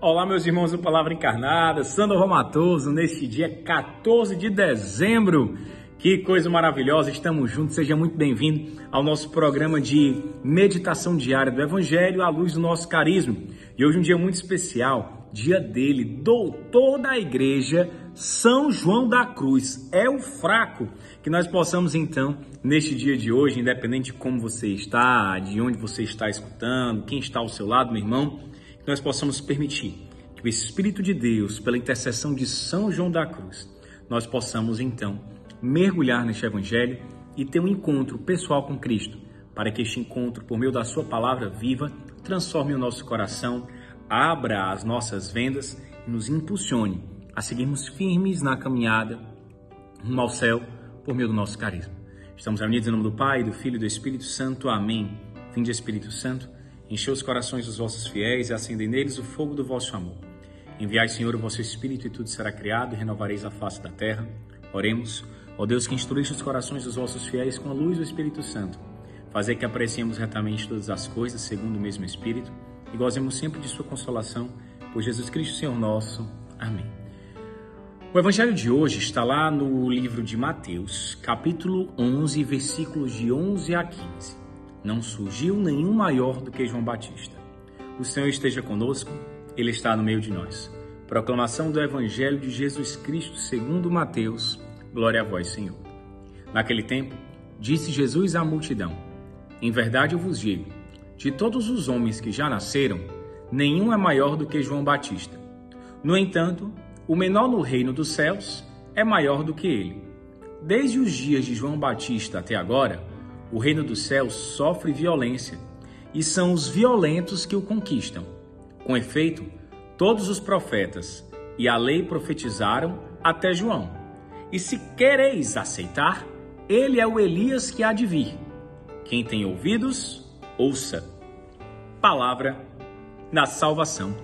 Olá, meus irmãos do Palavra Encarnada, Sandro Romatoso, neste dia 14 de dezembro. Que coisa maravilhosa, estamos juntos, seja muito bem-vindo ao nosso programa de meditação diária do Evangelho à luz do nosso carisma. E hoje um dia muito especial, dia dele, doutor da igreja, São João da Cruz. É o fraco que nós possamos então, neste dia de hoje, independente de como você está, de onde você está escutando, quem está ao seu lado, meu irmão, que nós possamos permitir que o Espírito de Deus, pela intercessão de São João da Cruz, nós possamos então mergulhar neste Evangelho e ter um encontro pessoal com Cristo, para que este encontro, por meio da Sua palavra viva, transforme o nosso coração, abra as nossas vendas e nos impulsione a seguirmos firmes na caminhada rumo ao céu por meio do nosso carisma. Estamos reunidos em nome do Pai, do Filho e do Espírito Santo. Amém. Fim de Espírito Santo Enchei os corações dos vossos fiéis e acendei neles o fogo do vosso amor. Enviai, Senhor, o vosso Espírito e tudo será criado e renovareis a face da terra. Oremos, ó Deus que instruíste os corações dos vossos fiéis com a luz do Espírito Santo. Fazer que apreciemos retamente todas as coisas segundo o mesmo Espírito e gozemos sempre de sua consolação. Por Jesus Cristo, Senhor nosso. Amém. O evangelho de hoje está lá no livro de Mateus, capítulo 11, versículos de 11 a 15. Não surgiu nenhum maior do que João Batista. O Senhor esteja conosco, Ele está no meio de nós. Proclamação do Evangelho de Jesus Cristo segundo Mateus. Glória a vós, Senhor. Naquele tempo, disse Jesus à multidão: Em verdade eu vos digo, de todos os homens que já nasceram, nenhum é maior do que João Batista. No entanto, o menor no reino dos céus é maior do que ele. Desde os dias de João Batista até agora, o reino dos céus sofre violência e são os violentos que o conquistam. Com efeito, todos os profetas e a lei profetizaram até João. E se quereis aceitar, ele é o Elias que há de vir. Quem tem ouvidos, ouça. Palavra da salvação.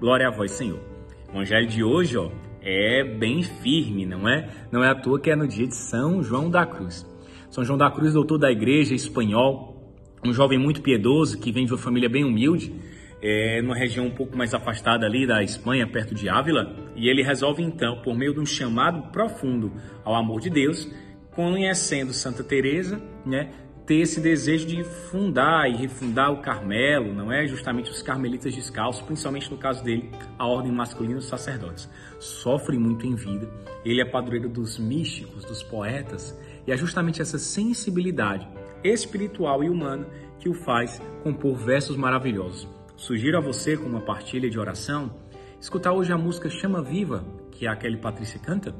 Glória a vós, Senhor. O evangelho de hoje, ó, é bem firme, não é? Não é à toa que é no dia de São João da Cruz. São João da Cruz, doutor da igreja, espanhol, um jovem muito piedoso que vem de uma família bem humilde, é, numa região um pouco mais afastada ali da Espanha, perto de Ávila, e ele resolve então, por meio de um chamado profundo ao amor de Deus, conhecendo Santa Teresa, né, ter esse desejo de fundar e refundar o Carmelo, não é? Justamente os carmelitas descalços, principalmente no caso dele, a ordem masculina dos sacerdotes. Sofre muito em vida. Ele é padroeiro dos místicos, dos poetas, e é justamente essa sensibilidade espiritual e humana que o faz compor versos maravilhosos. Sugiro a você, com uma partilha de oração, escutar hoje a música Chama Viva, que a Kelly Patrícia canta,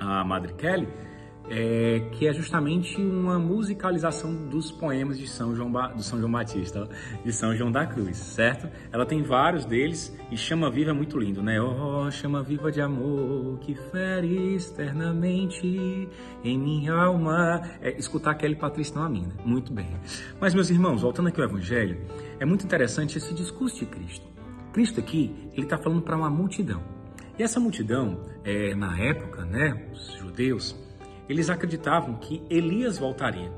a Madre Kelly, é, que é justamente uma musicalização dos poemas de São João, ba... São João Batista, de São João da Cruz, certo? Ela tem vários deles e Chama Viva é muito lindo, né? Oh, chama viva de amor que fere externamente em minha alma. É, escutar Kelly Patrícia não a mim, né? Muito bem. Mas, meus irmãos, voltando aqui ao Evangelho, é muito interessante esse discurso de Cristo. Cristo aqui, ele está falando para uma multidão. E essa multidão, é, na época, né, os judeus, eles acreditavam que Elias voltaria.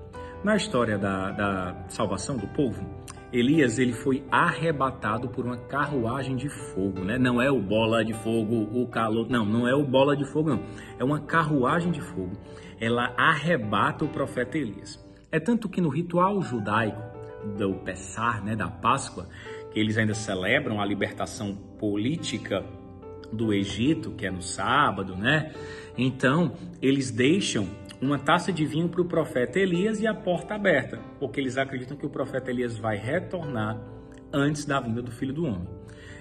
Na história da, da salvação do povo, Elias ele foi arrebatado por uma carruagem de fogo, né? Não é o bola de fogo, o calor, não, não é o bola de fogo, não. É uma carruagem de fogo. Ela arrebata o profeta Elias. É tanto que no ritual judaico do Pessar, né, da Páscoa, que eles ainda celebram a libertação política do Egito, que é no sábado, né? Então, eles deixam uma taça de vinho para o profeta Elias e a porta aberta, porque eles acreditam que o profeta Elias vai retornar antes da vinda do Filho do Homem.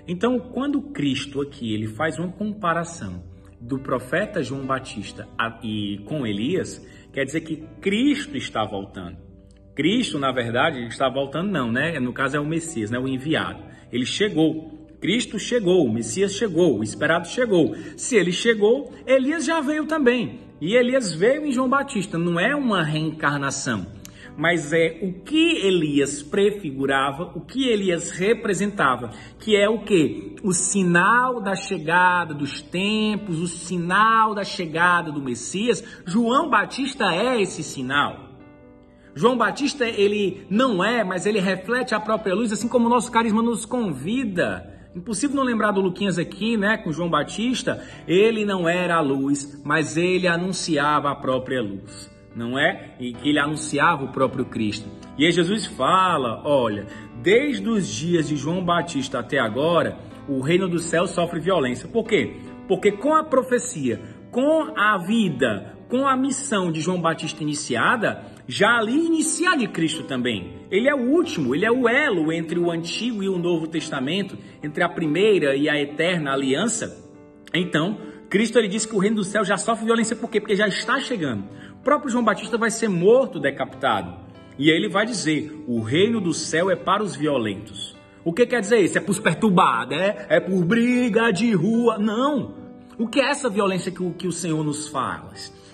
Então, quando Cristo aqui ele faz uma comparação do profeta João Batista e com Elias, quer dizer que Cristo está voltando. Cristo, na verdade, está voltando não, né? No caso é o Messias, né? O enviado. Ele chegou. Cristo chegou, o Messias chegou, o esperado chegou. Se ele chegou, Elias já veio também. E Elias veio em João Batista, não é uma reencarnação, mas é o que Elias prefigurava, o que Elias representava, que é o que? O sinal da chegada dos tempos, o sinal da chegada do Messias. João Batista é esse sinal. João Batista, ele não é, mas ele reflete a própria luz, assim como o nosso carisma nos convida Impossível não lembrar do Luquinhas aqui, né, com João Batista. Ele não era a luz, mas ele anunciava a própria luz, não é? E que ele anunciava o próprio Cristo. E aí Jesus fala: olha, desde os dias de João Batista até agora, o reino do céu sofre violência. Por quê? Porque com a profecia, com a vida, com a missão de João Batista iniciada, já ali inicia de Cristo também. Ele é o último, ele é o elo entre o Antigo e o Novo Testamento, entre a primeira e a eterna aliança. Então, Cristo ele diz que o reino do céu já sofre violência por quê? Porque já está chegando. O próprio João Batista vai ser morto, decapitado. E aí ele vai dizer: o reino do céu é para os violentos. O que quer dizer isso? É para os perturbados, é? É por briga de rua? Não. O que é essa violência que o, que o Senhor nos fala?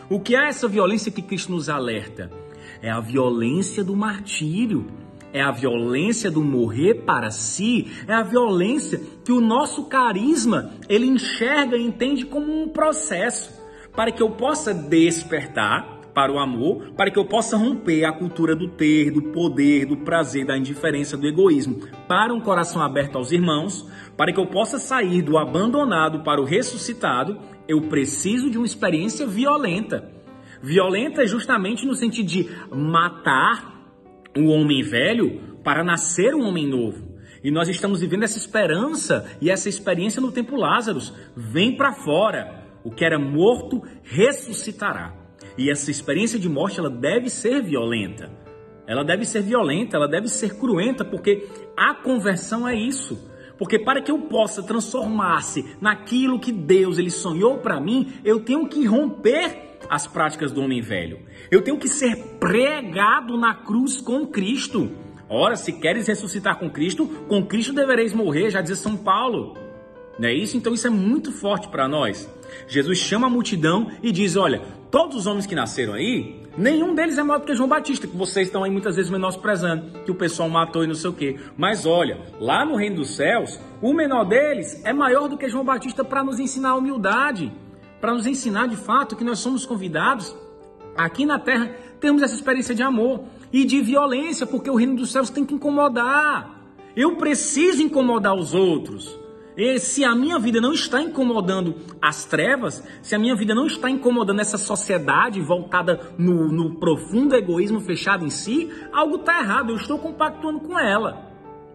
O que é essa violência que Cristo nos alerta? É a violência do martírio, é a violência do morrer para si, é a violência que o nosso carisma ele enxerga e entende como um processo. Para que eu possa despertar para o amor, para que eu possa romper a cultura do ter, do poder, do prazer, da indiferença, do egoísmo, para um coração aberto aos irmãos, para que eu possa sair do abandonado para o ressuscitado, eu preciso de uma experiência violenta. Violenta é justamente no sentido de matar o homem velho para nascer um homem novo. E nós estamos vivendo essa esperança e essa experiência no tempo Lázaro. Vem para fora. O que era morto ressuscitará. E essa experiência de morte, ela deve ser violenta. Ela deve ser violenta, ela deve ser cruenta, porque a conversão é isso. Porque para que eu possa transformar-se naquilo que Deus ele sonhou para mim, eu tenho que romper as práticas do homem velho. Eu tenho que ser pregado na cruz com Cristo. Ora, se queres ressuscitar com Cristo, com Cristo devereis morrer, já diz São Paulo. Não é isso? Então isso é muito forte para nós. Jesus chama a multidão e diz: Olha, todos os homens que nasceram aí, nenhum deles é maior do que João Batista, que vocês estão aí muitas vezes menosprezando, que o pessoal matou e não sei o quê. Mas olha, lá no reino dos céus, o menor deles é maior do que João Batista para nos ensinar a humildade, para nos ensinar de fato que nós somos convidados aqui na terra temos essa experiência de amor e de violência, porque o reino dos céus tem que incomodar. Eu preciso incomodar os outros. Se a minha vida não está incomodando as trevas, se a minha vida não está incomodando essa sociedade voltada no, no profundo egoísmo fechado em si, algo está errado. Eu estou compactuando com ela.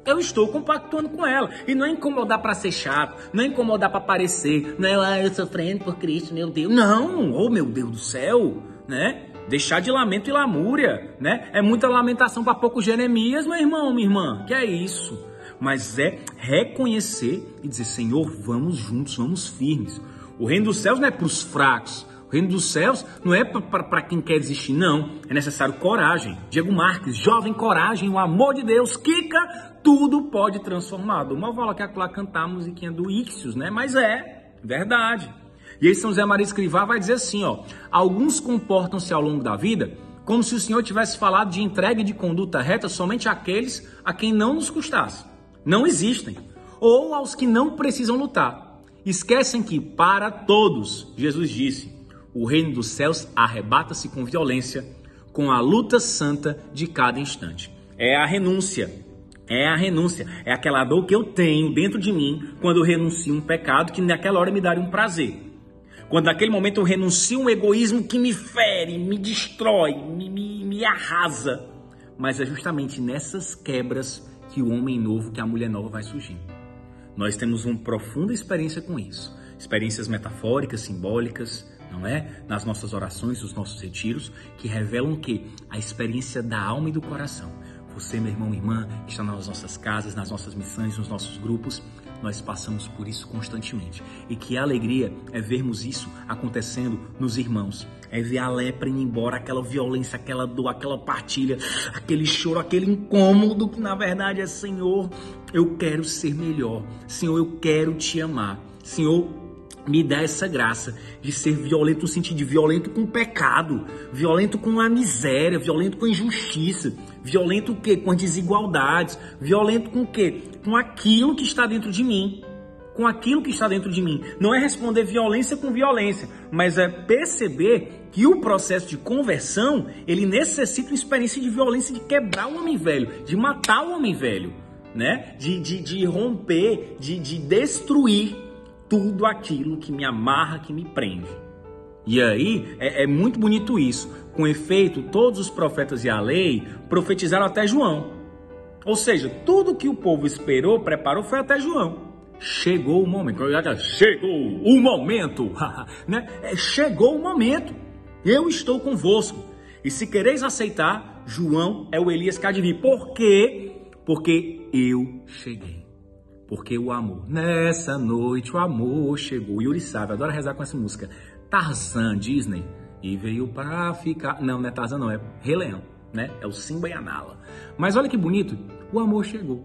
Eu estou compactuando com ela. E não é incomodar para ser chato, não é incomodar para parecer, não é, ah, eu sofrendo por Cristo, meu Deus. Não, oh meu Deus do céu, né? Deixar de lamento e lamúria, né? É muita lamentação para poucos Jeremias, meu irmão, minha irmã. Que é isso? Mas é reconhecer e dizer: Senhor, vamos juntos, vamos firmes. O reino dos céus não é para os fracos. O reino dos céus não é para quem quer desistir, não. É necessário coragem. Diego Marques, jovem coragem, o amor de Deus, Kika, tudo pode transformar. Do uma vala que é lá cantar a musiquinha do Ixios, né? Mas é verdade. E aí São José Maria Escrivá vai dizer assim, ó. Alguns comportam-se ao longo da vida como se o Senhor tivesse falado de entrega de conduta reta somente àqueles a quem não nos custasse não existem, ou aos que não precisam lutar. Esquecem que, para todos, Jesus disse: o reino dos céus arrebata-se com violência, com a luta santa de cada instante. É a renúncia. É a renúncia. É aquela dor que eu tenho dentro de mim quando eu renuncio um pecado que naquela hora me daria um prazer. Quando naquele momento eu renuncio um egoísmo que me fere, me destrói, me, me, me arrasa. Mas é justamente nessas quebras que o homem novo, que a mulher nova vai surgir. Nós temos uma profunda experiência com isso. Experiências metafóricas, simbólicas, não é? Nas nossas orações, nos nossos retiros, que revelam que a experiência da alma e do coração. Você, meu irmão, irmã, que está nas nossas casas, nas nossas missões, nos nossos grupos, nós passamos por isso constantemente. E que alegria é vermos isso acontecendo nos irmãos. É ver a lepra indo embora, aquela violência, aquela dor, aquela partilha, aquele choro, aquele incômodo que na verdade é Senhor, eu quero ser melhor. Senhor, eu quero te amar. Senhor, me dá essa graça de ser violento no sentido de violento com pecado, violento com a miséria, violento com a injustiça, violento o quê? Com as desigualdades, violento com o quê? Com aquilo que está dentro de mim. Com aquilo que está dentro de mim. Não é responder violência com violência, mas é perceber que o processo de conversão, ele necessita uma experiência de violência de quebrar o homem velho, de matar o homem velho. né? De, de, de romper, de, de destruir tudo aquilo que me amarra, que me prende. E aí é, é, muito bonito isso. Com efeito, todos os profetas e a lei profetizaram até João. Ou seja, tudo que o povo esperou, preparou, foi até João. Chegou o momento. Chegou o momento. né? É, chegou o momento. Eu estou convosco. E se quereis aceitar, João é o Elias que há de vir. Por quê? Porque eu cheguei. Porque o amor. Nessa noite o amor chegou. Yuri sabe, adora rezar com essa música. Tarzan, Disney. E veio para ficar. Não, não é Tarzan, não, é Rei Leão, né? É o Simba e a Nala. Mas olha que bonito, o amor chegou.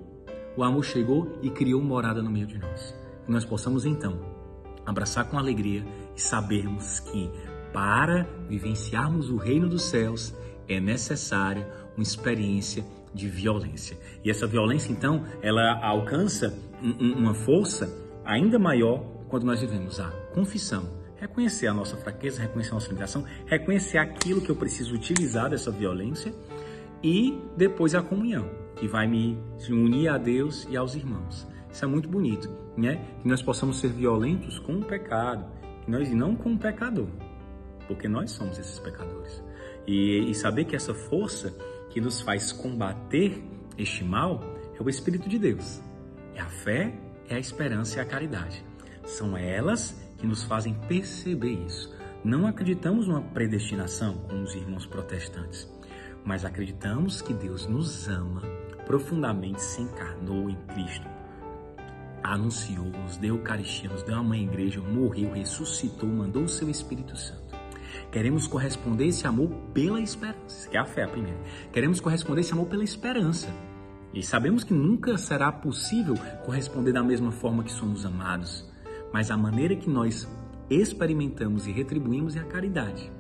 O amor chegou e criou morada no meio de nós. Que nós possamos então abraçar com alegria e sabermos que para vivenciarmos o reino dos céus é necessária uma experiência de violência. E essa violência, então, ela alcança uma força ainda maior quando nós vivemos a confissão, reconhecer a nossa fraqueza, reconhecer a nossa limitação, reconhecer aquilo que eu preciso utilizar dessa violência e depois a comunhão, que vai me unir a Deus e aos irmãos. Isso é muito bonito, né? Que nós possamos ser violentos com o pecado, que nós não com o pecador, porque nós somos esses pecadores. E, e saber que essa força que nos faz combater este mal é o Espírito de Deus. É a fé, é a esperança e a caridade. São elas que nos fazem perceber isso. Não acreditamos numa predestinação, como os irmãos protestantes, mas acreditamos que Deus nos ama profundamente, se encarnou em Cristo, anunciou, nos deu Eucaristia, nos deu a mãe igreja, morreu, ressuscitou, mandou o seu Espírito Santo. Queremos corresponder esse amor pela esperança, que é a fé a primeira. Queremos corresponder esse amor pela esperança. E sabemos que nunca será possível corresponder da mesma forma que somos amados, mas a maneira que nós experimentamos e retribuímos é a caridade.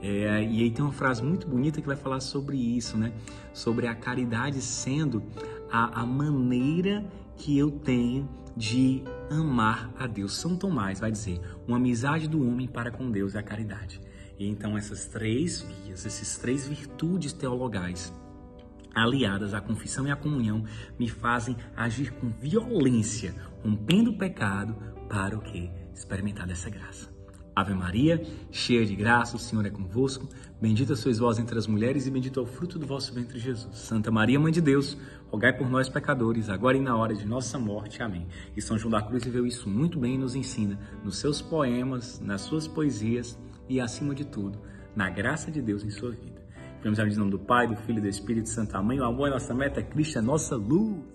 É, e aí tem uma frase muito bonita que vai falar sobre isso, né? Sobre a caridade sendo a, a maneira que eu tenho de amar a Deus. São Tomás vai dizer: uma amizade do homem para com Deus é a caridade. E então essas três vias, essas três virtudes teologais, aliadas à confissão e à comunhão, me fazem agir com violência, rompendo o pecado para o que? Experimentar dessa graça. Ave Maria, cheia de graça, o Senhor é convosco. Bendita sois vós entre as mulheres e bendito é o fruto do vosso ventre, Jesus. Santa Maria, Mãe de Deus, rogai por nós, pecadores, agora e na hora de nossa morte. Amém. E São João da Cruz viveu isso muito bem e nos ensina nos seus poemas, nas suas poesias e, acima de tudo, na graça de Deus em sua vida. Vamos em nome do Pai, do Filho e do Espírito Santo. Amém. O amor é nossa meta, Cristo é nossa luz.